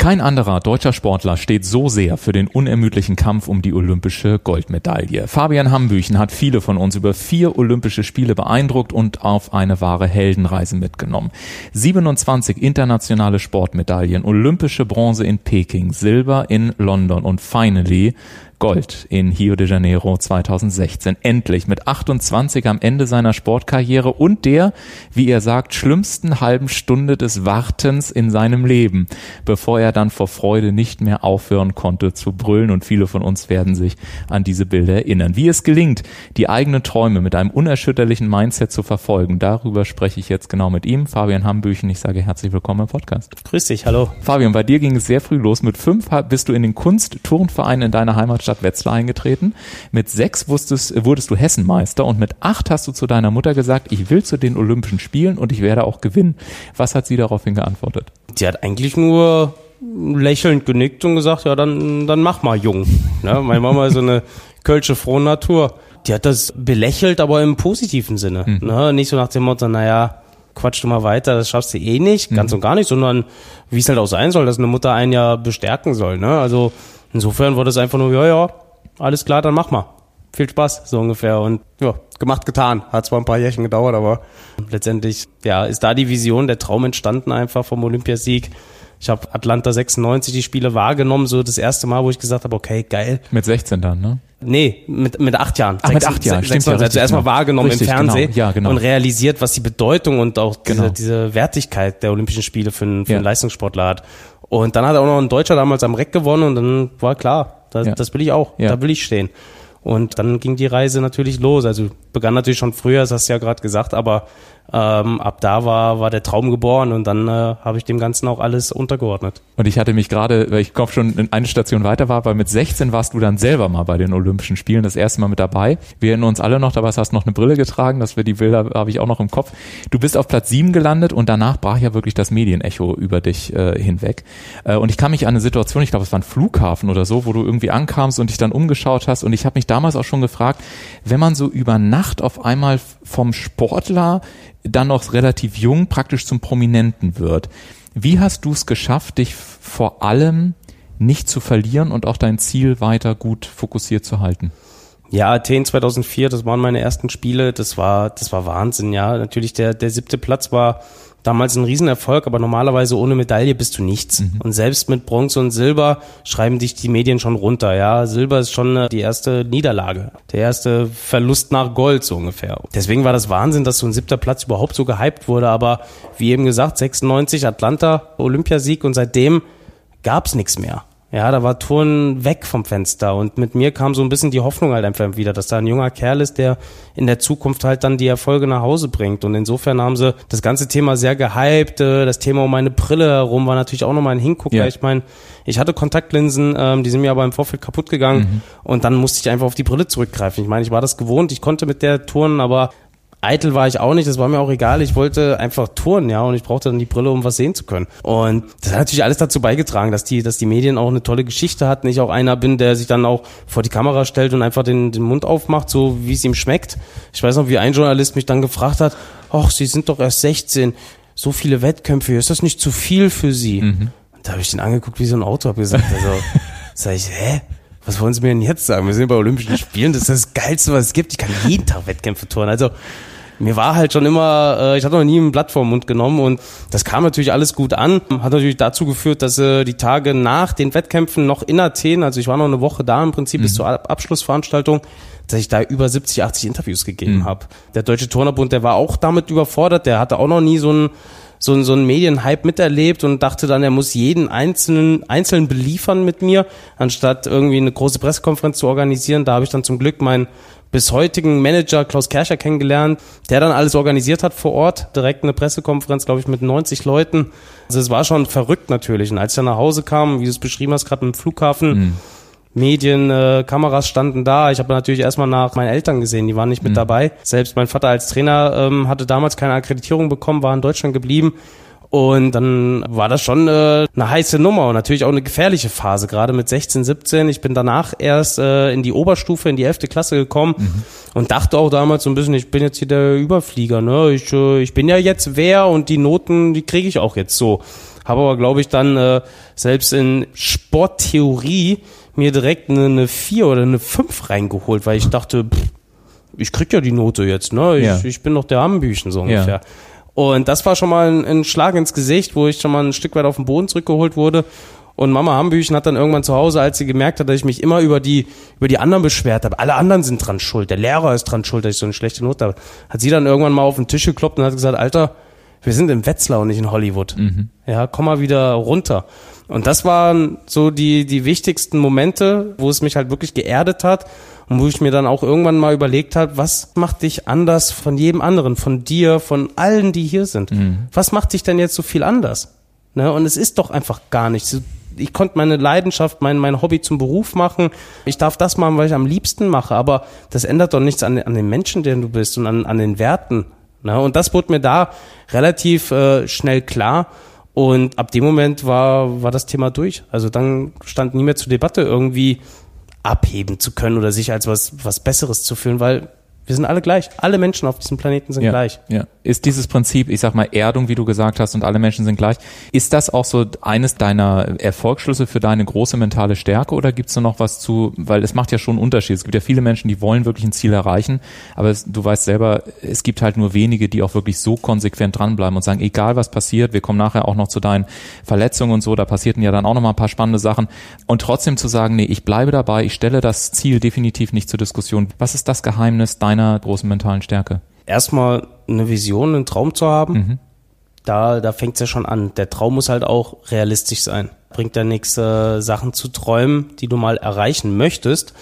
Kein anderer deutscher Sportler steht so sehr für den unermüdlichen Kampf um die olympische Goldmedaille. Fabian Hambüchen hat viele von uns über vier olympische Spiele beeindruckt und auf eine wahre Heldenreise mitgenommen. 27 internationale Sportmedaillen, olympische Bronze in Peking, Silber in London und finally Gold in Rio de Janeiro 2016. Endlich mit 28 am Ende seiner Sportkarriere und der, wie er sagt, schlimmsten halben Stunde des Wartens in seinem Leben, bevor er dann vor Freude nicht mehr aufhören konnte zu brüllen und viele von uns werden sich an diese Bilder erinnern. Wie es gelingt, die eigenen Träume mit einem unerschütterlichen Mindset zu verfolgen, darüber spreche ich jetzt genau mit ihm, Fabian Hambüchen. Ich sage herzlich willkommen im Podcast. Grüß dich, hallo. Fabian, bei dir ging es sehr früh los. Mit fünf bist du in den Kunst-Turnverein in deiner Heimatstadt Stadt Wetzlar eingetreten. Mit sechs wusstest, wurdest du Hessenmeister und mit acht hast du zu deiner Mutter gesagt, ich will zu den Olympischen Spielen und ich werde auch gewinnen. Was hat sie daraufhin geantwortet? Die hat eigentlich nur lächelnd genickt und gesagt, ja, dann, dann mach mal jung. Ne? Meine Mama ist so eine kölsche Frohnatur. Die hat das belächelt, aber im positiven Sinne. Mhm. Ne? Nicht so nach dem Motto, naja, quatsch du mal weiter, das schaffst du eh nicht, ganz mhm. und gar nicht, sondern wie es halt auch sein soll, dass eine Mutter einen ja bestärken soll. Ne? Also Insofern war das einfach nur, ja, ja, alles klar, dann mach mal. Viel Spaß, so ungefähr. Und ja, gemacht, getan. Hat zwar ein paar Jährchen gedauert, aber letztendlich, ja, ist da die Vision, der Traum entstanden einfach vom Olympiasieg. Ich habe Atlanta 96 die Spiele wahrgenommen, so das erste Mal, wo ich gesagt habe, okay, geil. Mit 16 dann, ne? Nee, mit, mit acht Jahren. Ach, mit acht Jahren, stimmt ja. Also erstmal genau. wahrgenommen richtig, im Fernsehen genau. Ja, genau. und realisiert, was die Bedeutung und auch diese, genau. diese Wertigkeit der Olympischen Spiele für einen, für einen Leistungssportler hat. Und dann hat er auch noch ein Deutscher damals am Reck gewonnen und dann war klar, das, ja. das will ich auch, ja. da will ich stehen. Und dann ging die Reise natürlich los. Also begann natürlich schon früher, das hast du ja gerade gesagt, aber ähm, ab da war, war der Traum geboren und dann äh, habe ich dem Ganzen auch alles untergeordnet. Und ich hatte mich gerade, weil ich Kopf schon in eine Station weiter war, weil mit 16 warst du dann selber mal bei den Olympischen Spielen, das erste Mal mit dabei. Wir erinnern uns alle noch, dabei hast du noch eine Brille getragen, dass wir die Bilder habe ich auch noch im Kopf. Du bist auf Platz 7 gelandet und danach brach ja wirklich das Medienecho über dich äh, hinweg. Äh, und ich kann mich an eine Situation, ich glaube, es war ein Flughafen oder so, wo du irgendwie ankamst und dich dann umgeschaut hast und ich habe mich damals auch schon gefragt, wenn man so über Nacht auf einmal vom Sportler dann noch relativ jung praktisch zum Prominenten wird. Wie hast du es geschafft, dich vor allem nicht zu verlieren und auch dein Ziel weiter gut fokussiert zu halten? Ja, Athen 2004, das waren meine ersten Spiele. Das war, das war Wahnsinn. Ja, natürlich der der siebte Platz war damals ein Riesenerfolg, aber normalerweise ohne Medaille bist du nichts. Mhm. Und selbst mit Bronze und Silber schreiben dich die Medien schon runter. Ja, Silber ist schon äh, die erste Niederlage, der erste Verlust nach Gold so ungefähr. Deswegen war das Wahnsinn, dass so ein siebter Platz überhaupt so gehypt wurde. Aber wie eben gesagt, 96 Atlanta Olympiasieg und seitdem gab's nichts mehr. Ja, da war Turn weg vom Fenster und mit mir kam so ein bisschen die Hoffnung halt einfach wieder, dass da ein junger Kerl ist, der in der Zukunft halt dann die Erfolge nach Hause bringt. Und insofern haben sie das ganze Thema sehr gehypt. Äh, das Thema um meine Brille herum war natürlich auch nochmal ein Hingucker. Ja. Ich meine, ich hatte Kontaktlinsen, ähm, die sind mir aber im Vorfeld kaputt gegangen mhm. und dann musste ich einfach auf die Brille zurückgreifen. Ich meine, ich war das gewohnt, ich konnte mit der Turnen, aber eitel war ich auch nicht, das war mir auch egal. Ich wollte einfach touren, ja, und ich brauchte dann die Brille, um was sehen zu können. Und das hat natürlich alles dazu beigetragen, dass die, dass die Medien auch eine tolle Geschichte hatten. Ich auch einer bin, der sich dann auch vor die Kamera stellt und einfach den, den Mund aufmacht, so wie es ihm schmeckt. Ich weiß noch, wie ein Journalist mich dann gefragt hat, ach, Sie sind doch erst 16, so viele Wettkämpfe, ist das nicht zu viel für Sie? Mhm. Und da habe ich den angeguckt wie so ein Auto, habe gesagt, also, sag ich, hä? Was wollen Sie mir denn jetzt sagen? Wir sind bei Olympischen Spielen, das ist das Geilste, was es gibt. Ich kann jeden Tag Wettkämpfe touren. Also mir war halt schon immer, äh, ich hatte noch nie ein Blatt vor Mund genommen und das kam natürlich alles gut an. Hat natürlich dazu geführt, dass äh, die Tage nach den Wettkämpfen noch in Athen, also ich war noch eine Woche da im Prinzip mhm. bis zur Abschlussveranstaltung, dass ich da über 70, 80 Interviews gegeben mhm. habe. Der Deutsche Turnerbund, der war auch damit überfordert, der hatte auch noch nie so ein so, so ein Medienhype miterlebt und dachte dann, er muss jeden einzelnen einzeln beliefern mit mir, anstatt irgendwie eine große Pressekonferenz zu organisieren. Da habe ich dann zum Glück meinen bis heutigen Manager Klaus Kerscher kennengelernt, der dann alles organisiert hat vor Ort, direkt eine Pressekonferenz, glaube ich, mit 90 Leuten. Also es war schon verrückt natürlich. Und als ich dann nach Hause kam, wie du es beschrieben hast, gerade im Flughafen, mhm. Medien, äh, Kameras standen da. Ich habe natürlich erstmal nach meinen Eltern gesehen, die waren nicht mit mhm. dabei. Selbst mein Vater als Trainer ähm, hatte damals keine Akkreditierung bekommen, war in Deutschland geblieben. Und dann war das schon äh, eine heiße Nummer und natürlich auch eine gefährliche Phase, gerade mit 16, 17. Ich bin danach erst äh, in die Oberstufe, in die 11. Klasse gekommen mhm. und dachte auch damals so ein bisschen, ich bin jetzt hier der Überflieger. Ne? Ich, äh, ich bin ja jetzt wer und die Noten, die kriege ich auch jetzt so. Habe aber, glaube ich, dann äh, selbst in Sporttheorie mir direkt eine, eine 4 oder eine 5 reingeholt, weil ich dachte, pff, ich krieg ja die Note jetzt, ne? Ich, ja. ich bin doch der Ambüchen so ungefähr. Ja. Und das war schon mal ein, ein, Schlag ins Gesicht, wo ich schon mal ein Stück weit auf den Boden zurückgeholt wurde. Und Mama Hambüchen hat dann irgendwann zu Hause, als sie gemerkt hat, dass ich mich immer über die, über die anderen beschwert habe, alle anderen sind dran schuld, der Lehrer ist dran schuld, dass ich so eine schlechte Note habe, hat sie dann irgendwann mal auf den Tisch gekloppt und hat gesagt, Alter, wir sind in Wetzlar und nicht in Hollywood. Mhm. Ja, komm mal wieder runter. Und das waren so die, die wichtigsten Momente, wo es mich halt wirklich geerdet hat und wo ich mir dann auch irgendwann mal überlegt habe, was macht dich anders von jedem anderen, von dir, von allen, die hier sind? Mhm. Was macht dich denn jetzt so viel anders? Ne? Und es ist doch einfach gar nichts. Ich konnte meine Leidenschaft, mein, mein Hobby zum Beruf machen. Ich darf das machen, weil ich am liebsten mache. Aber das ändert doch nichts an, an den Menschen, der du bist und an, an den Werten. Ne? Und das wurde mir da relativ äh, schnell klar. Und ab dem Moment war, war das Thema durch. Also dann stand nie mehr zur Debatte, irgendwie abheben zu können oder sich als was, was Besseres zu fühlen, weil wir sind alle gleich. Alle Menschen auf diesem Planeten sind ja, gleich. Ja. Ist dieses Prinzip, ich sag mal Erdung, wie du gesagt hast, und alle Menschen sind gleich, ist das auch so eines deiner Erfolgsschlüsse für deine große mentale Stärke oder gibt's da noch was zu, weil es macht ja schon einen Unterschied. Es gibt ja viele Menschen, die wollen wirklich ein Ziel erreichen, aber es, du weißt selber, es gibt halt nur wenige, die auch wirklich so konsequent dranbleiben und sagen, egal was passiert, wir kommen nachher auch noch zu deinen Verletzungen und so, da passierten ja dann auch noch mal ein paar spannende Sachen und trotzdem zu sagen, nee, ich bleibe dabei, ich stelle das Ziel definitiv nicht zur Diskussion. Was ist das Geheimnis deiner großen mentalen Stärke? erstmal eine Vision, einen Traum zu haben. Mhm. Da, da fängt es ja schon an. Der Traum muss halt auch realistisch sein. Bringt ja nichts, äh, Sachen zu träumen, die du mal erreichen möchtest,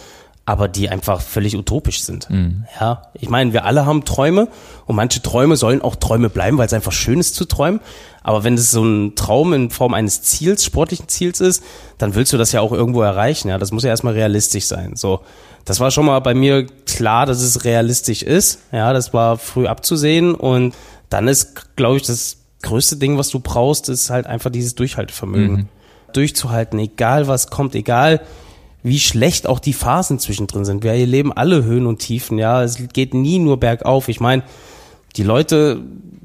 aber die einfach völlig utopisch sind. Mhm. Ja, ich meine, wir alle haben Träume und manche Träume sollen auch Träume bleiben, weil es einfach schön ist zu träumen. Aber wenn es so ein Traum in Form eines Ziels, sportlichen Ziels ist, dann willst du das ja auch irgendwo erreichen. Ja, das muss ja erstmal realistisch sein. So, das war schon mal bei mir klar, dass es realistisch ist. Ja, das war früh abzusehen und dann ist, glaube ich, das größte Ding, was du brauchst, ist halt einfach dieses Durchhaltevermögen. Mhm. Durchzuhalten, egal was kommt, egal wie schlecht auch die Phasen zwischendrin sind. Wir erleben alle Höhen und Tiefen, ja. Es geht nie nur bergauf. Ich meine, die Leute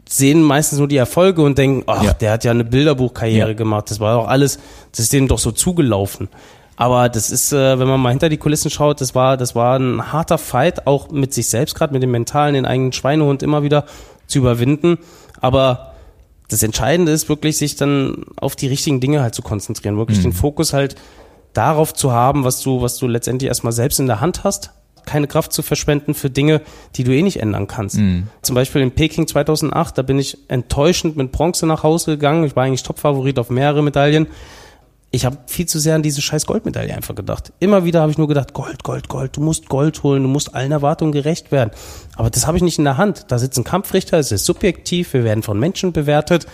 sehen meistens nur die Erfolge und denken, ach, ja. der hat ja eine Bilderbuchkarriere ja. gemacht. Das war doch alles, das ist denen doch so zugelaufen. Aber das ist, äh, wenn man mal hinter die Kulissen schaut, das war, das war ein harter Fight, auch mit sich selbst, gerade mit dem Mentalen, den eigenen Schweinehund immer wieder zu überwinden. Aber das Entscheidende ist wirklich, sich dann auf die richtigen Dinge halt zu konzentrieren, wirklich mhm. den Fokus halt darauf zu haben, was du, was du letztendlich erstmal selbst in der Hand hast, keine Kraft zu verschwenden für Dinge, die du eh nicht ändern kannst. Mhm. Zum Beispiel in Peking 2008, da bin ich enttäuschend mit Bronze nach Hause gegangen. Ich war eigentlich Topfavorit auf mehrere Medaillen ich habe viel zu sehr an diese scheiß Goldmedaille einfach gedacht. Immer wieder habe ich nur gedacht, Gold, Gold, Gold, du musst Gold holen, du musst allen Erwartungen gerecht werden. Aber das habe ich nicht in der Hand. Da sitzt ein Kampfrichter, es ist subjektiv, wir werden von Menschen bewertet.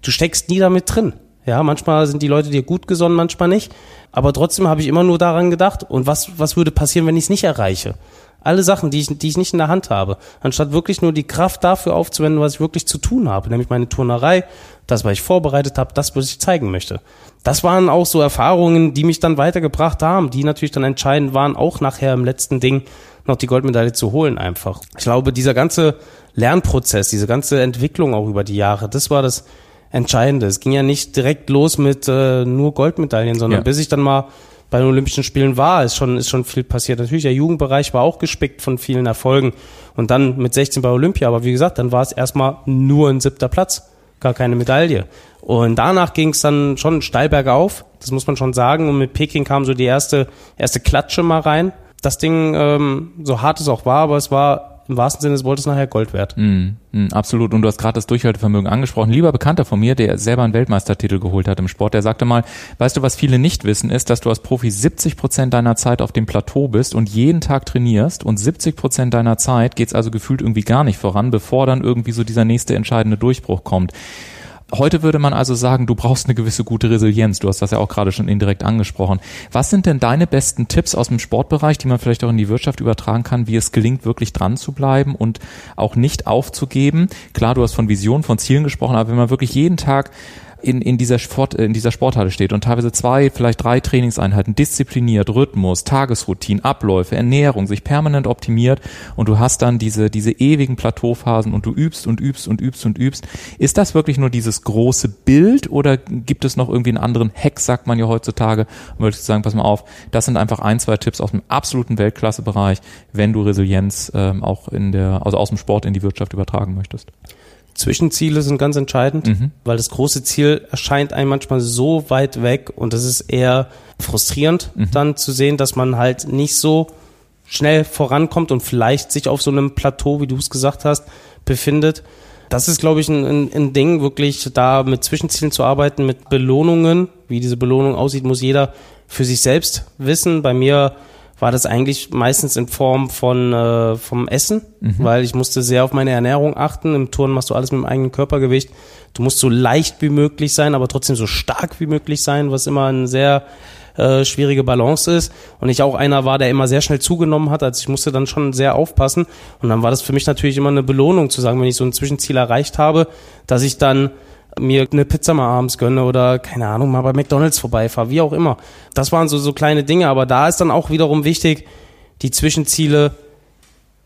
Du steckst nie damit drin. Ja, manchmal sind die Leute dir gut gesonnen, manchmal nicht. Aber trotzdem habe ich immer nur daran gedacht, und was, was würde passieren, wenn ich es nicht erreiche? Alle Sachen, die ich, die ich nicht in der Hand habe. Anstatt wirklich nur die Kraft dafür aufzuwenden, was ich wirklich zu tun habe. Nämlich meine Turnerei, das, was ich vorbereitet habe, das, was ich zeigen möchte das waren auch so Erfahrungen, die mich dann weitergebracht haben, die natürlich dann entscheidend waren, auch nachher im letzten Ding noch die Goldmedaille zu holen einfach. Ich glaube, dieser ganze Lernprozess, diese ganze Entwicklung auch über die Jahre, das war das Entscheidende. Es ging ja nicht direkt los mit äh, nur Goldmedaillen, sondern ja. bis ich dann mal bei den Olympischen Spielen war, ist schon, ist schon viel passiert. Natürlich, der Jugendbereich war auch gespickt von vielen Erfolgen und dann mit 16 bei Olympia, aber wie gesagt, dann war es erstmal nur ein siebter Platz, gar keine Medaille. Und danach ging es dann schon steil bergauf, das muss man schon sagen. Und mit Peking kam so die erste, erste Klatsche mal rein. das Ding, ähm, so hart es auch war, aber es war im wahrsten Sinne des Wortes nachher Gold wert. Mm, mm, absolut. Und du hast gerade das Durchhaltevermögen angesprochen. Lieber Bekannter von mir, der selber einen Weltmeistertitel geholt hat im Sport, der sagte mal, weißt du, was viele nicht wissen, ist, dass du als Profi 70 Prozent deiner Zeit auf dem Plateau bist und jeden Tag trainierst und 70 Prozent deiner Zeit geht's also gefühlt irgendwie gar nicht voran, bevor dann irgendwie so dieser nächste entscheidende Durchbruch kommt. Heute würde man also sagen, du brauchst eine gewisse gute Resilienz. Du hast das ja auch gerade schon indirekt angesprochen. Was sind denn deine besten Tipps aus dem Sportbereich, die man vielleicht auch in die Wirtschaft übertragen kann, wie es gelingt, wirklich dran zu bleiben und auch nicht aufzugeben? Klar, du hast von Visionen, von Zielen gesprochen, aber wenn man wirklich jeden Tag in, in, dieser Sport, in dieser Sporthalle steht und teilweise zwei, vielleicht drei Trainingseinheiten diszipliniert, Rhythmus, Tagesroutinen, Abläufe, Ernährung sich permanent optimiert und du hast dann diese, diese ewigen Plateauphasen und du übst und übst und übst und übst. Ist das wirklich nur dieses große Bild oder gibt es noch irgendwie einen anderen Hack, sagt man ja heutzutage, und würde ich sagen, pass mal auf, das sind einfach ein, zwei Tipps aus dem absoluten Weltklassebereich, wenn du Resilienz ähm, auch in der, also aus dem Sport in die Wirtschaft übertragen möchtest. Zwischenziele sind ganz entscheidend, mhm. weil das große Ziel erscheint einem manchmal so weit weg und das ist eher frustrierend mhm. dann zu sehen, dass man halt nicht so schnell vorankommt und vielleicht sich auf so einem Plateau, wie du es gesagt hast, befindet. Das ist, glaube ich, ein, ein, ein Ding, wirklich da mit Zwischenzielen zu arbeiten, mit Belohnungen. Wie diese Belohnung aussieht, muss jeder für sich selbst wissen. Bei mir war das eigentlich meistens in Form von äh, vom Essen, mhm. weil ich musste sehr auf meine Ernährung achten. Im Turnen machst du alles mit dem eigenen Körpergewicht. Du musst so leicht wie möglich sein, aber trotzdem so stark wie möglich sein, was immer ein sehr äh, schwierige Balance ist. Und ich auch einer war, der immer sehr schnell zugenommen hat. Also ich musste dann schon sehr aufpassen. Und dann war das für mich natürlich immer eine Belohnung zu sagen, wenn ich so ein Zwischenziel erreicht habe, dass ich dann mir eine Pizza mal abends gönne oder keine Ahnung, mal bei McDonalds vorbeifahre, wie auch immer. Das waren so, so kleine Dinge, aber da ist dann auch wiederum wichtig, die Zwischenziele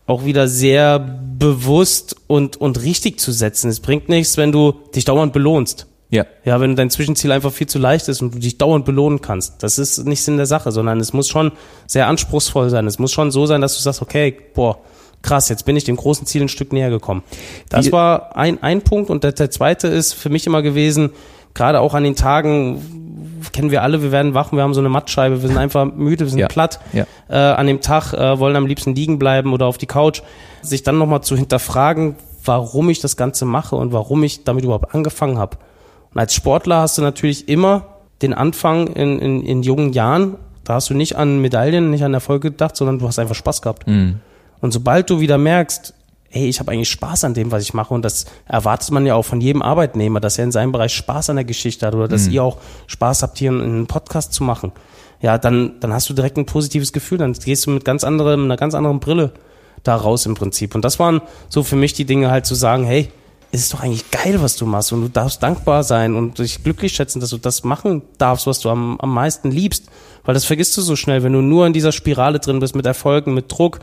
auch wieder sehr bewusst und, und richtig zu setzen. Es bringt nichts, wenn du dich dauernd belohnst. Ja. Ja, wenn dein Zwischenziel einfach viel zu leicht ist und du dich dauernd belohnen kannst. Das ist nicht Sinn der Sache, sondern es muss schon sehr anspruchsvoll sein. Es muss schon so sein, dass du sagst, okay, boah, krass, jetzt bin ich dem großen Ziel ein Stück näher gekommen. Das Wie, war ein, ein Punkt und der, der zweite ist für mich immer gewesen, gerade auch an den Tagen, kennen wir alle, wir werden wach, wir haben so eine Mattscheibe, wir sind einfach müde, wir sind ja, platt. Ja. Äh, an dem Tag äh, wollen am liebsten liegen bleiben oder auf die Couch. Sich dann nochmal zu hinterfragen, warum ich das Ganze mache und warum ich damit überhaupt angefangen habe. Und als Sportler hast du natürlich immer den Anfang in, in, in jungen Jahren, da hast du nicht an Medaillen, nicht an Erfolg gedacht, sondern du hast einfach Spaß gehabt. Mhm. Und sobald du wieder merkst, hey, ich habe eigentlich Spaß an dem, was ich mache und das erwartet man ja auch von jedem Arbeitnehmer, dass er in seinem Bereich Spaß an der Geschichte hat oder dass mhm. ihr auch Spaß habt, hier einen Podcast zu machen. Ja, dann, dann hast du direkt ein positives Gefühl, dann gehst du mit ganz anderem, einer ganz anderen Brille da raus im Prinzip. Und das waren so für mich die Dinge halt zu sagen, hey, es ist doch eigentlich geil, was du machst und du darfst dankbar sein und dich glücklich schätzen, dass du das machen darfst, was du am, am meisten liebst. Weil das vergisst du so schnell, wenn du nur in dieser Spirale drin bist mit Erfolgen, mit Druck,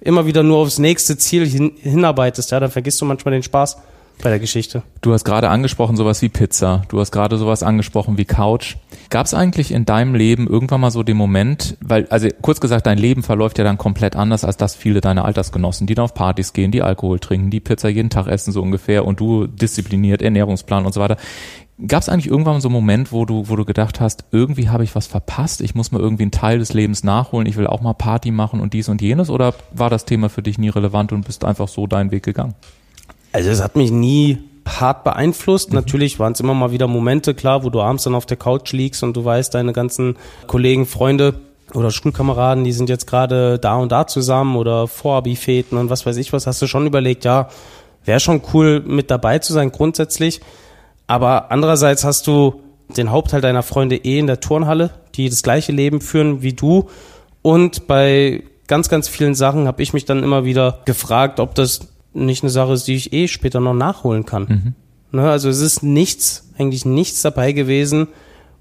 immer wieder nur aufs nächste Ziel hin, hinarbeitest, ja, dann vergisst du manchmal den Spaß bei der Geschichte. Du hast gerade angesprochen sowas wie Pizza, du hast gerade sowas angesprochen wie Couch. Gab es eigentlich in deinem Leben irgendwann mal so den Moment, weil, also kurz gesagt, dein Leben verläuft ja dann komplett anders als das viele deiner Altersgenossen, die dann auf Partys gehen, die Alkohol trinken, die Pizza jeden Tag essen so ungefähr und du diszipliniert, Ernährungsplan und so weiter. Gab es eigentlich irgendwann so einen Moment, wo du, wo du gedacht hast, irgendwie habe ich was verpasst, ich muss mir irgendwie einen Teil des Lebens nachholen, ich will auch mal Party machen und dies und jenes? Oder war das Thema für dich nie relevant und bist einfach so deinen Weg gegangen? Also es hat mich nie hart beeinflusst. Mhm. Natürlich waren es immer mal wieder Momente, klar, wo du abends dann auf der Couch liegst und du weißt, deine ganzen Kollegen, Freunde oder Schulkameraden, die sind jetzt gerade da und da zusammen oder Vorabi-Fäten und was weiß ich was, hast du schon überlegt, ja, wäre schon cool mit dabei zu sein grundsätzlich. Aber andererseits hast du den Hauptteil deiner Freunde eh in der Turnhalle, die das gleiche Leben führen wie du. Und bei ganz, ganz vielen Sachen habe ich mich dann immer wieder gefragt, ob das nicht eine Sache ist, die ich eh später noch nachholen kann. Mhm. Ne, also es ist nichts, eigentlich nichts dabei gewesen,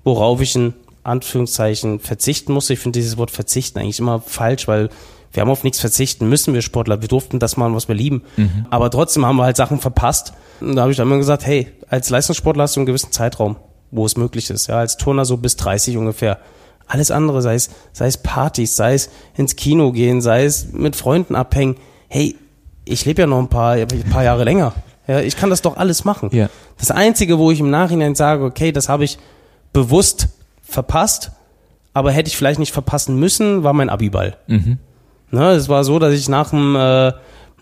worauf ich in Anführungszeichen verzichten musste. Ich finde dieses Wort verzichten eigentlich immer falsch, weil wir haben auf nichts verzichten müssen, wir Sportler. Wir durften das machen, was wir lieben. Mhm. Aber trotzdem haben wir halt Sachen verpasst. Und da habe ich dann immer gesagt, hey, als Leistungssportler hast du einen gewissen Zeitraum, wo es möglich ist. Ja, als Turner so bis 30 ungefähr. Alles andere, sei es, sei es Partys, sei es ins Kino gehen, sei es mit Freunden abhängen. Hey, ich lebe ja noch ein paar, ein paar Jahre länger. Ja, ich kann das doch alles machen. Ja. Das Einzige, wo ich im Nachhinein sage, okay, das habe ich bewusst verpasst, aber hätte ich vielleicht nicht verpassen müssen, war mein Abiball. Mhm. Ne, es war so, dass ich nach dem äh,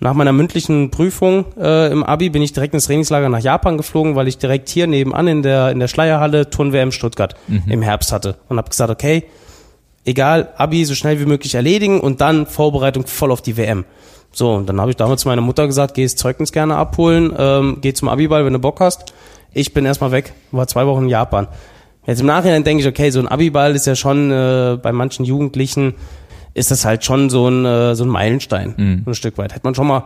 nach meiner mündlichen Prüfung äh, im Abi bin ich direkt ins Trainingslager nach Japan geflogen, weil ich direkt hier nebenan in der in der Schleierhalle Turn-WM Stuttgart mhm. im Herbst hatte und habe gesagt, okay, egal, Abi so schnell wie möglich erledigen und dann Vorbereitung voll auf die WM. So, und dann habe ich damals zu meiner Mutter gesagt, geh das Zeugnis gerne abholen, ähm, geh zum Abiball, wenn du Bock hast. Ich bin erstmal weg, war zwei Wochen in Japan. Jetzt im Nachhinein denke ich, okay, so ein Abiball ist ja schon äh, bei manchen Jugendlichen ist das halt schon so ein, äh, so ein Meilenstein, mhm. ein Stück weit. Hätte man schon mal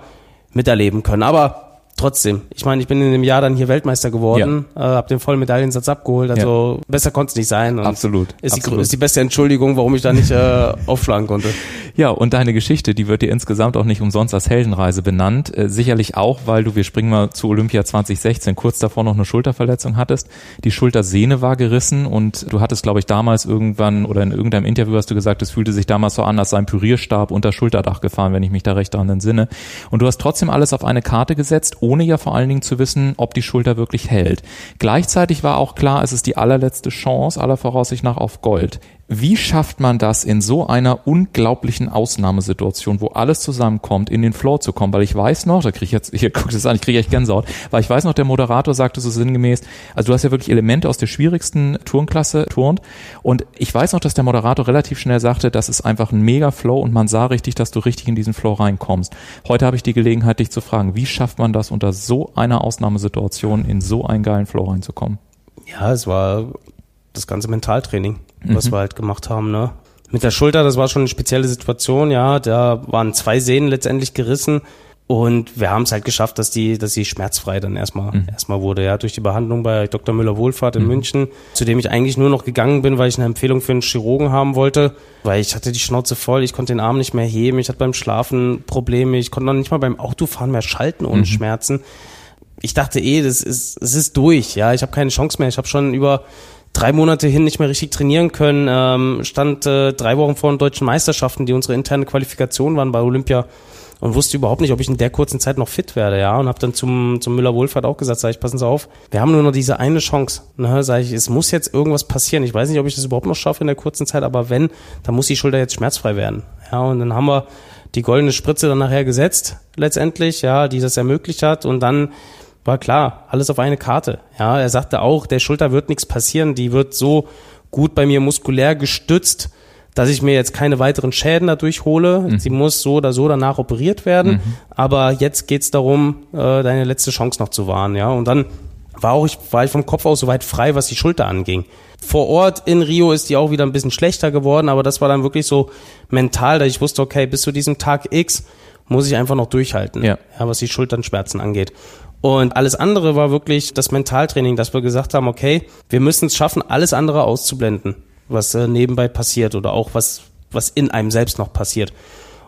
miterleben können. Aber trotzdem, ich meine, ich bin in dem Jahr dann hier Weltmeister geworden, ja. äh, habe den vollen Medaillensatz abgeholt, also ja. besser konnte es nicht sein. Absolut. Ist, absolut. Die, ist die beste Entschuldigung, warum ich da nicht äh, aufschlagen konnte. Ja, und deine Geschichte, die wird dir insgesamt auch nicht umsonst als Heldenreise benannt. Äh, sicherlich auch, weil du, wir springen mal zu Olympia 2016, kurz davor noch eine Schulterverletzung hattest. Die Schultersehne war gerissen und du hattest, glaube ich, damals irgendwann oder in irgendeinem Interview hast du gesagt, es fühlte sich damals so an, als sei ein Pürierstab unter Schulterdach gefahren, wenn ich mich da recht daran entsinne. Und du hast trotzdem alles auf eine Karte gesetzt, ohne ja vor allen Dingen zu wissen, ob die Schulter wirklich hält. Gleichzeitig war auch klar, es ist die allerletzte Chance aller Voraussicht nach auf Gold. Wie schafft man das in so einer unglaublichen Ausnahmesituation, wo alles zusammenkommt, in den Floor zu kommen? Weil ich weiß noch, da kriege ich jetzt, hier guckt es an, ich kriege echt Gänsehaut, weil ich weiß noch, der Moderator sagte so sinngemäß, also du hast ja wirklich Elemente aus der schwierigsten Turnklasse turnt und ich weiß noch, dass der Moderator relativ schnell sagte, das ist einfach ein mega Flow und man sah richtig, dass du richtig in diesen Flow reinkommst. Heute habe ich die Gelegenheit, dich zu fragen, wie schafft man das unter so einer Ausnahmesituation in so einen geilen Flow reinzukommen? Ja, es war das ganze Mentaltraining was mhm. wir halt gemacht haben, ne? Mit der Schulter, das war schon eine spezielle Situation, ja. Da waren zwei Sehnen letztendlich gerissen. Und wir haben es halt geschafft, dass die, dass sie schmerzfrei dann erstmal, mhm. erstmal wurde, ja, durch die Behandlung bei Dr. Müller Wohlfahrt in mhm. München, zu dem ich eigentlich nur noch gegangen bin, weil ich eine Empfehlung für einen Chirurgen haben wollte, weil ich hatte die Schnauze voll, ich konnte den Arm nicht mehr heben, ich hatte beim Schlafen Probleme, ich konnte noch nicht mal beim Autofahren mehr schalten ohne mhm. Schmerzen. Ich dachte eh, das ist, es ist durch, ja, ich habe keine Chance mehr. Ich habe schon über drei Monate hin nicht mehr richtig trainieren können, ähm, stand äh, drei Wochen vor den deutschen Meisterschaften, die unsere interne Qualifikation waren bei Olympia und wusste überhaupt nicht, ob ich in der kurzen Zeit noch fit werde, ja, und habe dann zum, zum Müller-Wohlfahrt auch gesagt, sag ich, passen Sie auf, wir haben nur noch diese eine Chance, ne, sag ich, es muss jetzt irgendwas passieren, ich weiß nicht, ob ich das überhaupt noch schaffe in der kurzen Zeit, aber wenn, dann muss die Schulter jetzt schmerzfrei werden, ja, und dann haben wir die goldene Spritze dann nachher gesetzt, letztendlich, ja, die das ermöglicht hat. Und dann war klar, alles auf eine Karte. Ja, er sagte auch, der Schulter wird nichts passieren, die wird so gut bei mir muskulär gestützt, dass ich mir jetzt keine weiteren Schäden dadurch hole. Mhm. Sie muss so oder so danach operiert werden. Mhm. Aber jetzt geht's darum, äh, deine letzte Chance noch zu wahren. Ja, und dann war auch ich war ich vom Kopf aus soweit frei, was die Schulter anging. Vor Ort in Rio ist die auch wieder ein bisschen schlechter geworden, aber das war dann wirklich so mental, dass ich wusste, okay, bis zu diesem Tag X muss ich einfach noch durchhalten, ja. ja was die Schulternschmerzen angeht. Und alles andere war wirklich das Mentaltraining, dass wir gesagt haben, okay, wir müssen es schaffen, alles andere auszublenden, was äh, nebenbei passiert oder auch was, was in einem selbst noch passiert.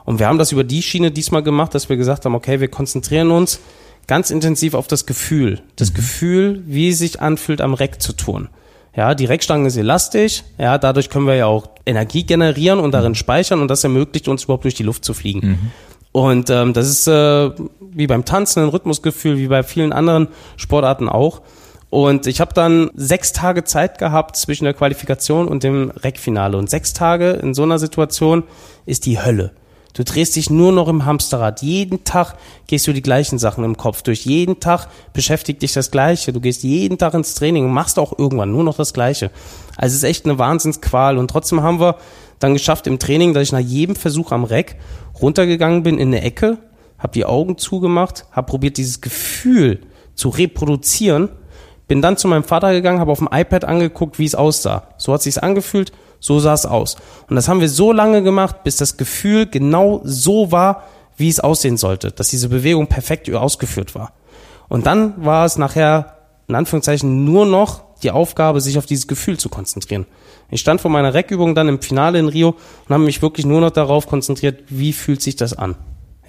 Und wir haben das über die Schiene diesmal gemacht, dass wir gesagt haben, okay, wir konzentrieren uns ganz intensiv auf das Gefühl. Das mhm. Gefühl, wie es sich anfühlt, am Reck zu tun. Ja, die Reckstange ist elastisch. Ja, dadurch können wir ja auch Energie generieren und darin mhm. speichern und das ermöglicht uns überhaupt durch die Luft zu fliegen. Mhm. Und ähm, das ist äh, wie beim Tanzen ein Rhythmusgefühl, wie bei vielen anderen Sportarten auch. Und ich habe dann sechs Tage Zeit gehabt zwischen der Qualifikation und dem Reckfinale. Und sechs Tage in so einer Situation ist die Hölle. Du drehst dich nur noch im Hamsterrad. Jeden Tag gehst du die gleichen Sachen im Kopf durch. Jeden Tag beschäftigt dich das Gleiche. Du gehst jeden Tag ins Training und machst auch irgendwann nur noch das Gleiche. Also es ist echt eine Wahnsinnsqual. Und trotzdem haben wir dann geschafft im Training, dass ich nach jedem Versuch am Reck runtergegangen bin in eine Ecke, habe die Augen zugemacht, habe probiert, dieses Gefühl zu reproduzieren, bin dann zu meinem Vater gegangen, habe auf dem iPad angeguckt, wie es aussah. So hat sich's angefühlt, so sah es aus. Und das haben wir so lange gemacht, bis das Gefühl genau so war, wie es aussehen sollte, dass diese Bewegung perfekt ausgeführt war. Und dann war es nachher, in Anführungszeichen, nur noch die Aufgabe, sich auf dieses Gefühl zu konzentrieren. Ich stand vor meiner Reckübung dann im Finale in Rio und habe mich wirklich nur noch darauf konzentriert, wie fühlt sich das an?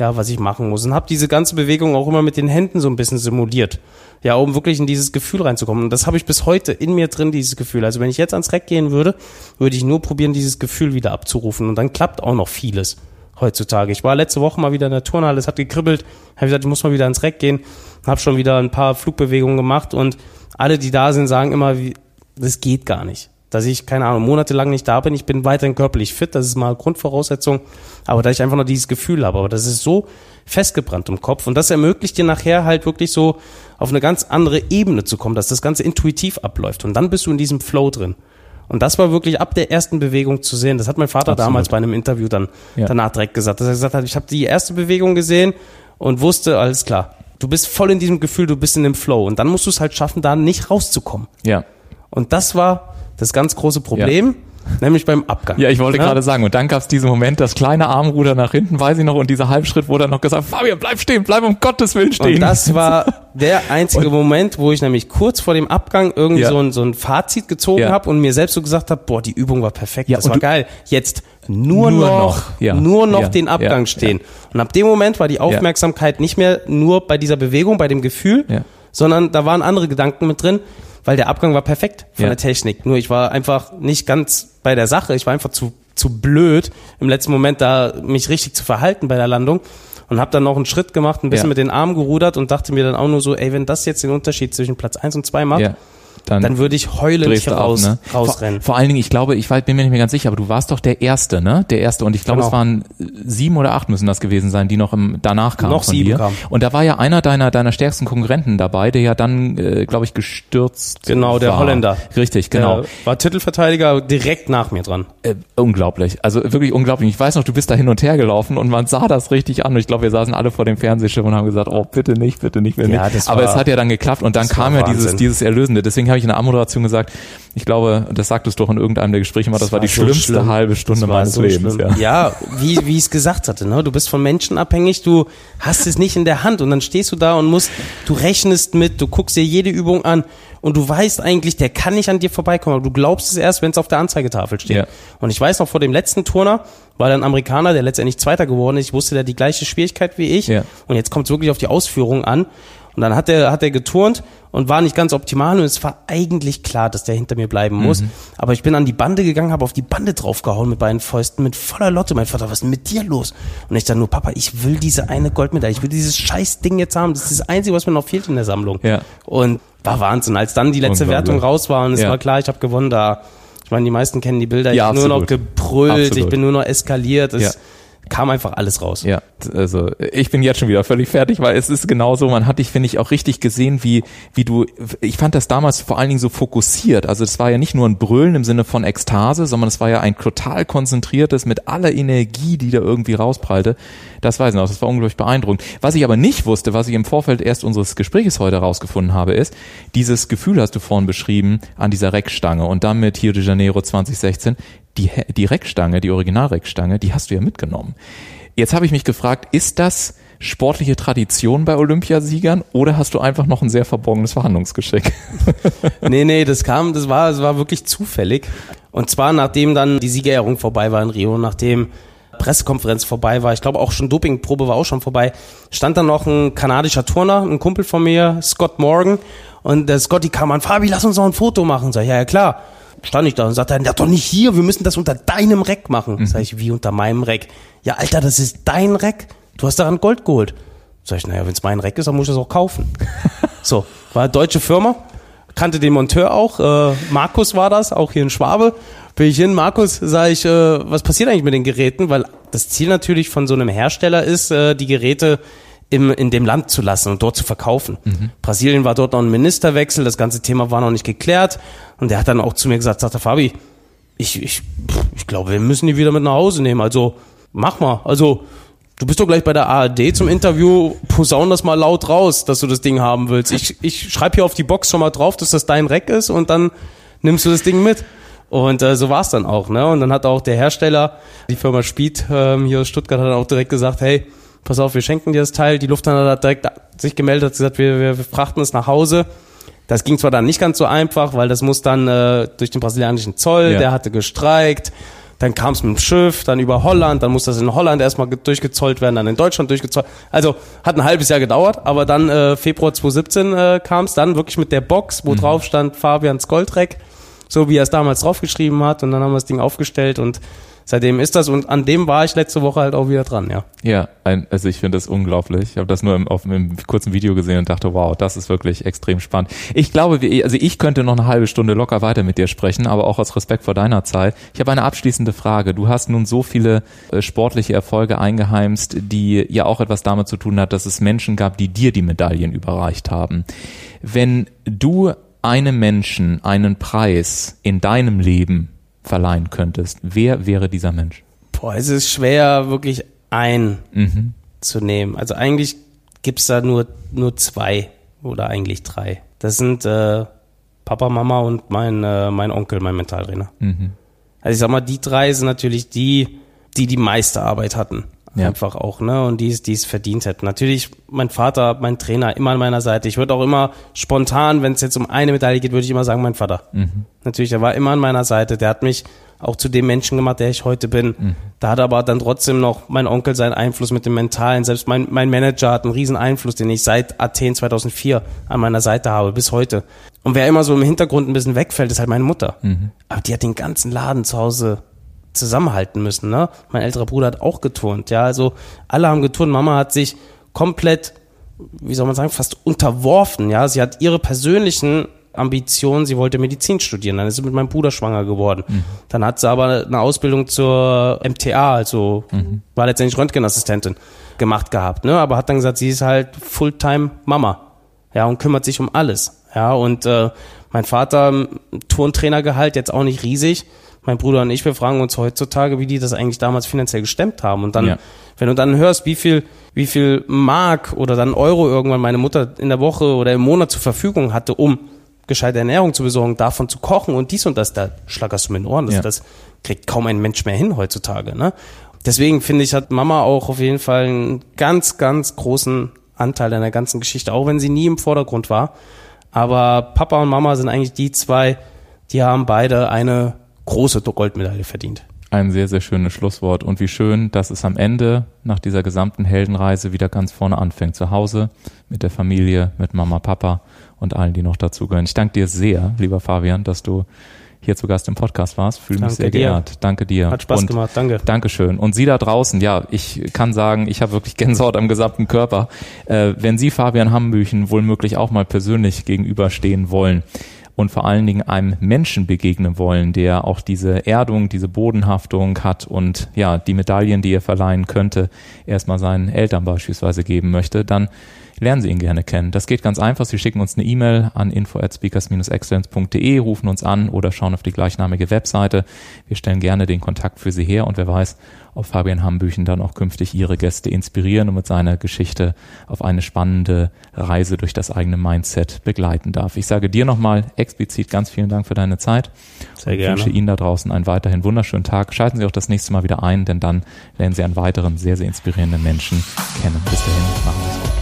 Ja, was ich machen muss. Und habe diese ganze Bewegung auch immer mit den Händen so ein bisschen simuliert. Ja, um wirklich in dieses Gefühl reinzukommen. Und das habe ich bis heute in mir drin, dieses Gefühl. Also wenn ich jetzt ans Reck gehen würde, würde ich nur probieren, dieses Gefühl wieder abzurufen. Und dann klappt auch noch vieles heutzutage. Ich war letzte Woche mal wieder in der Turnhalle, es hat gekribbelt, habe gesagt, ich muss mal wieder ans Reck gehen, habe schon wieder ein paar Flugbewegungen gemacht und alle, die da sind, sagen immer, wie, das geht gar nicht. dass ich, keine Ahnung, monatelang nicht da bin. Ich bin weiterhin körperlich fit, das ist mal Grundvoraussetzung, aber dass ich einfach noch dieses Gefühl habe. Aber das ist so festgebrannt im Kopf und das ermöglicht dir nachher halt wirklich so auf eine ganz andere Ebene zu kommen, dass das Ganze intuitiv abläuft und dann bist du in diesem Flow drin. Und das war wirklich ab der ersten Bewegung zu sehen. Das hat mein Vater Absolut. damals bei einem Interview dann Ja. danach direkt gesagt, dass er gesagt hat, ich habe die erste Bewegung gesehen und wusste, alles klar, du bist voll in diesem Gefühl, du bist in dem Flow und dann musst du es halt schaffen, da nicht rauszukommen. Ja. Und das war das ganz große Problem, nämlich beim Abgang. Ja, ich wollte Ja? gerade sagen, und dann gab es diesen Moment, das kleine Armruder nach hinten, weiß ich noch, und dieser Halbschritt, wo dann noch gesagt, Fabian, bleib stehen, bleib um Gottes Willen stehen. Und das war der einzige Moment, wo ich nämlich kurz vor dem Abgang irgendwie Ja. so, ein, so ein Fazit gezogen Ja. habe und mir selbst so gesagt habe, boah, die Übung war perfekt, Ja, das und war geil. Jetzt nur, Nur noch, noch, nur noch den Abgang stehen. Und ab dem Moment war die Aufmerksamkeit nicht mehr nur bei dieser Bewegung, bei dem Gefühl, sondern da waren andere Gedanken mit drin, weil der Abgang war perfekt von Ja. der Technik. Nur ich war einfach nicht ganz bei der Sache. Ich war einfach zu, zu blöd, im letzten Moment da mich richtig zu verhalten bei der Landung. Und habe dann noch einen Schritt gemacht, ein bisschen Ja. mit den Armen gerudert und dachte mir dann auch nur so, ey, wenn das jetzt den Unterschied zwischen Platz eins und zwei macht, ja. Dann, dann würde ich heulend du ab, raus, ne? rausrennen. Vor, vor allen Dingen, ich glaube, ich weiß, bin mir nicht mehr ganz sicher, aber du warst doch der Erste, ne? Der Erste. Und ich glaube, Genau. es waren äh, sieben oder acht müssen das gewesen sein, die noch im, danach kamen Noch von sieben dir. kamen. Und da war ja einer deiner, deiner stärksten Konkurrenten dabei, der ja dann, äh, glaube ich, gestürzt Genau, der war. Holländer. Richtig, genau. Der war Titelverteidiger direkt nach mir dran. Äh, unglaublich. Also wirklich unglaublich. Ich weiß noch, du bist da hin und her gelaufen und man sah das richtig an. Und ich glaube, wir saßen alle vor dem Fernsehschirm und haben gesagt, oh, bitte nicht, bitte nicht, bitte Ja, nicht. das Aber war- es hat ja dann geklappt und dann kam war ja dieses, dieses Erlösende. Deswegen habe ich in der Anmoderation gesagt, ich glaube, das sagtest du doch in irgendeinem der Gespräche mal, das, war die so schlimmste schlimm. halbe Stunde Das meines so Lebens. schlimm. Ja. Ja, wie, wie ich es gesagt hatte, ne? du bist von Menschen abhängig, du hast es nicht in der Hand und dann stehst du da und musst, du rechnest mit, du guckst dir jede Übung an und du weißt eigentlich, der kann nicht an dir vorbeikommen, aber du glaubst es erst, wenn es auf der Anzeigetafel steht. Ja. Und ich weiß noch, vor dem letzten Turner war da ein Amerikaner, der letztendlich Zweiter geworden ist, ich wusste, der hat die gleiche Schwierigkeit wie ich Ja. und jetzt kommt es wirklich auf die Ausführung an und dann hat er hat er geturnt und war nicht ganz optimal und es war eigentlich klar, dass der hinter mir bleiben muss. Aber ich bin an die Bande gegangen, habe auf die Bande draufgehauen mit beiden Fäusten, mit voller Lotte. Mein Vater, was ist denn mit dir los? Und ich dann nur, Papa, ich will diese eine Goldmedaille, ich will dieses scheiß Ding jetzt haben. Das ist das Einzige, was mir noch fehlt in der Sammlung. Ja. Und war Wahnsinn. Als dann die letzte. Wertung raus war und es Ja. war klar, ich habe gewonnen, da, ich meine, die meisten kennen die Bilder, ich Ja, habe nur noch absolut. gebrüllt, ich Absolut. bin nur noch eskaliert. Es Ja. Kam einfach alles raus. Ja, also ich bin jetzt schon wieder völlig fertig, weil es ist genauso, man hat dich, finde ich, auch richtig gesehen, wie, wie du, ich fand das damals vor allen Dingen so fokussiert. Also es war ja nicht nur ein Brüllen im Sinne von Ekstase, sondern es war ja ein total konzentriertes mit aller Energie, die da irgendwie rausprallte. Das weiß ich noch, das war unglaublich beeindruckend. Was ich aber nicht wusste, was ich im Vorfeld erst unseres Gesprächs heute herausgefunden habe, ist, dieses Gefühl hast du vorhin beschrieben an dieser Reckstange und dann mit Rio de Janeiro 2016, die, die Reckstange, die Originalreckstange, die hast du ja mitgenommen. Jetzt habe ich mich gefragt, ist das sportliche Tradition bei Olympiasiegern oder hast du einfach noch ein sehr verborgenes Verhandlungsgeschick? Nee, nee, das kam, das war, das war wirklich zufällig. Und zwar nachdem dann die Siegerehrung vorbei war in Rio, nachdem Pressekonferenz vorbei war, ich glaube auch schon Dopingprobe war auch schon vorbei, stand dann noch ein kanadischer Turner, ein Kumpel von mir, Scott Morgan, und der Scotty kam an, Fabi, lass uns noch ein Foto machen. Sag ich, ja, ja klar. Stand ich da und sagte, der doch nicht hier, wir müssen das unter deinem Reck machen. Sag ich, wie unter meinem Reck? Ja, Alter, das ist dein Reck. Du hast daran Gold geholt. Sag ich, naja, wenn es mein Reck ist, dann muss ich das auch kaufen. so, war eine deutsche Firma, kannte den Monteur auch, äh, Markus war das, auch hier in Schwabe. Bin ich hin, Markus, sag ich, äh, was passiert eigentlich mit den Geräten? Weil das Ziel natürlich von so einem Hersteller ist, äh, die Geräte im, in dem Land zu lassen und dort zu verkaufen. Brasilien war dort noch ein Ministerwechsel, das ganze Thema war noch nicht geklärt. Und der hat dann auch zu mir gesagt, sagt der Fabi, ich, ich, ich glaube, wir müssen die wieder mit nach Hause nehmen. Also mach mal. Also du bist doch gleich bei der ARD zum Interview, posaun das mal laut raus, dass du das Ding haben willst. Ich, ich schreibe hier auf die Box schon mal drauf, dass das dein Reck ist und dann nimmst du das Ding mit. Und äh, so war's dann auch. Ne? Und dann hat auch der Hersteller, die Firma Speed ähm, hier aus Stuttgart, hat auch direkt gesagt, hey, pass auf, wir schenken dir das Teil. Die Lufthansa hat direkt sich gemeldet, hat gesagt, wir, wir, frachten es nach Hause. Das ging zwar dann nicht ganz so einfach, weil das muss dann äh, durch den brasilianischen Zoll, Ja. der hatte gestreikt. Dann kam es mit dem Schiff, dann über Holland, dann muss das in Holland erstmal ge- durchgezollt werden, dann in Deutschland durchgezollt. Also hat ein halbes Jahr gedauert, aber dann äh, Februar 2017 äh, kam es dann wirklich mit der Box, wo drauf stand Fabians Goldreck, so wie er es damals draufgeschrieben hat. Und dann haben wir das Ding aufgestellt und seitdem ist das und an dem war ich letzte Woche halt auch wieder dran, ja. Ja, ein, also ich finde das unglaublich. Ich habe das nur im, auf einem kurzen Video gesehen und dachte, wow, das ist wirklich extrem spannend. Ich glaube, wir, also ich könnte noch eine halbe Stunde locker weiter mit dir sprechen, aber auch aus Respekt vor deiner Zeit. Ich habe eine abschließende Frage. Du hast nun so viele äh, sportliche Erfolge eingeheimst, die ja auch etwas damit zu tun hat, dass es Menschen gab, die dir die Medaillen überreicht haben. Wenn du einem Menschen einen Preis in deinem Leben verleihen könntest, wer wäre dieser Mensch? Boah, es ist schwer, wirklich einen mhm. zu nehmen. Also eigentlich gibt's da nur, nur zwei oder eigentlich drei. Das sind äh, Papa, Mama und mein, äh, mein Onkel, mein Mentaltrainer. Mhm. Also ich sag mal, die drei sind natürlich die, die die meiste Arbeit hatten. Ja. Einfach auch, ne? Und die es, die es verdient hätten. Natürlich, mein Vater, mein Trainer, immer an meiner Seite. Ich würde auch immer spontan, wenn es jetzt um eine Medaille geht, würde ich immer sagen, mein Vater. Mhm. Natürlich, der war immer an meiner Seite. Der hat mich auch zu dem Menschen gemacht, der ich heute bin. Mhm. Da hat aber dann trotzdem noch mein Onkel seinen Einfluss mit dem Mentalen. Selbst mein, mein Manager hat einen riesen Einfluss, den ich seit Athen 2004 an meiner Seite habe, bis heute. Und wer immer so im Hintergrund ein bisschen wegfällt, ist halt meine Mutter. Mhm. Aber die hat den ganzen Laden zu Hause zusammenhalten müssen. Ne? Mein älterer Bruder hat auch geturnt. Ja, also alle haben geturnt. Mama hat sich komplett, wie soll man sagen, fast unterworfen. Ja, sie hat ihre persönlichen Ambitionen. Sie wollte Medizin studieren. Dann ist sie mit meinem Bruder schwanger geworden. Mhm. Dann hat sie aber eine Ausbildung zur MTA, also mhm. war letztendlich Röntgenassistentin gemacht gehabt. Ne? Aber hat dann gesagt, sie ist halt Fulltime Mama. Ja, und kümmert sich um alles. Ja, und äh, mein Vater, Turntrainergehalt, jetzt auch nicht riesig mein Bruder und ich, wir fragen uns heutzutage, wie die das eigentlich damals finanziell gestemmt haben. Und dann, ja. wenn du dann hörst, wie viel, wie viel Mark oder dann Euro irgendwann meine Mutter in der Woche oder im Monat zur Verfügung hatte, um gescheite Ernährung zu besorgen, davon zu kochen und dies und das, da schlackerst du mit den Ohren. Das, ja. das kriegt kaum ein Mensch mehr hin heutzutage. Ne? Deswegen finde ich, hat Mama auch auf jeden Fall einen ganz, ganz großen Anteil an der ganzen Geschichte, auch wenn sie nie im Vordergrund war. Aber Papa und Mama sind eigentlich die zwei, die haben beide eine große Goldmedaille verdient. Ein sehr, sehr schönes Schlusswort. Und wie schön, dass es am Ende nach dieser gesamten Heldenreise wieder ganz vorne anfängt. Zu Hause, mit der Familie, mit Mama, Papa und allen, die noch dazugehören. Ich danke dir sehr, lieber Fabian, dass du hier zu Gast im Podcast warst. Fühle mich sehr dir. geehrt. Danke dir. Hat Spaß und gemacht, danke. Dankeschön. Und Sie da draußen, ja, ich kann sagen, ich habe wirklich Gänsehaut am gesamten Körper. Äh, wenn Sie Fabian Hambüchen wohl möglich auch mal persönlich gegenüberstehen wollen, und vor allen Dingen einem Menschen begegnen wollen, der auch diese Erdung, diese Bodenhaftung hat und ja, die Medaillen, die er verleihen könnte, erstmal seinen Eltern beispielsweise geben möchte, dann lernen Sie ihn gerne kennen. Das geht ganz einfach. Sie schicken uns eine E-Mail an info at speakers-excellence.de, rufen uns an oder schauen auf die gleichnamige Webseite. Wir stellen gerne den Kontakt für Sie her und wer weiß, ob Fabian Hambüchen dann auch künftig Ihre Gäste inspirieren und mit seiner Geschichte auf eine spannende Reise durch das eigene Mindset begleiten darf. Ich sage dir nochmal explizit ganz vielen Dank für deine Zeit. Sehr gerne. Ich wünsche Ihnen da draußen einen weiterhin wunderschönen Tag. Schalten Sie auch das nächste Mal wieder ein, denn dann lernen Sie einen weiteren sehr, sehr inspirierenden Menschen kennen. Bis dahin, machen Sie es gut.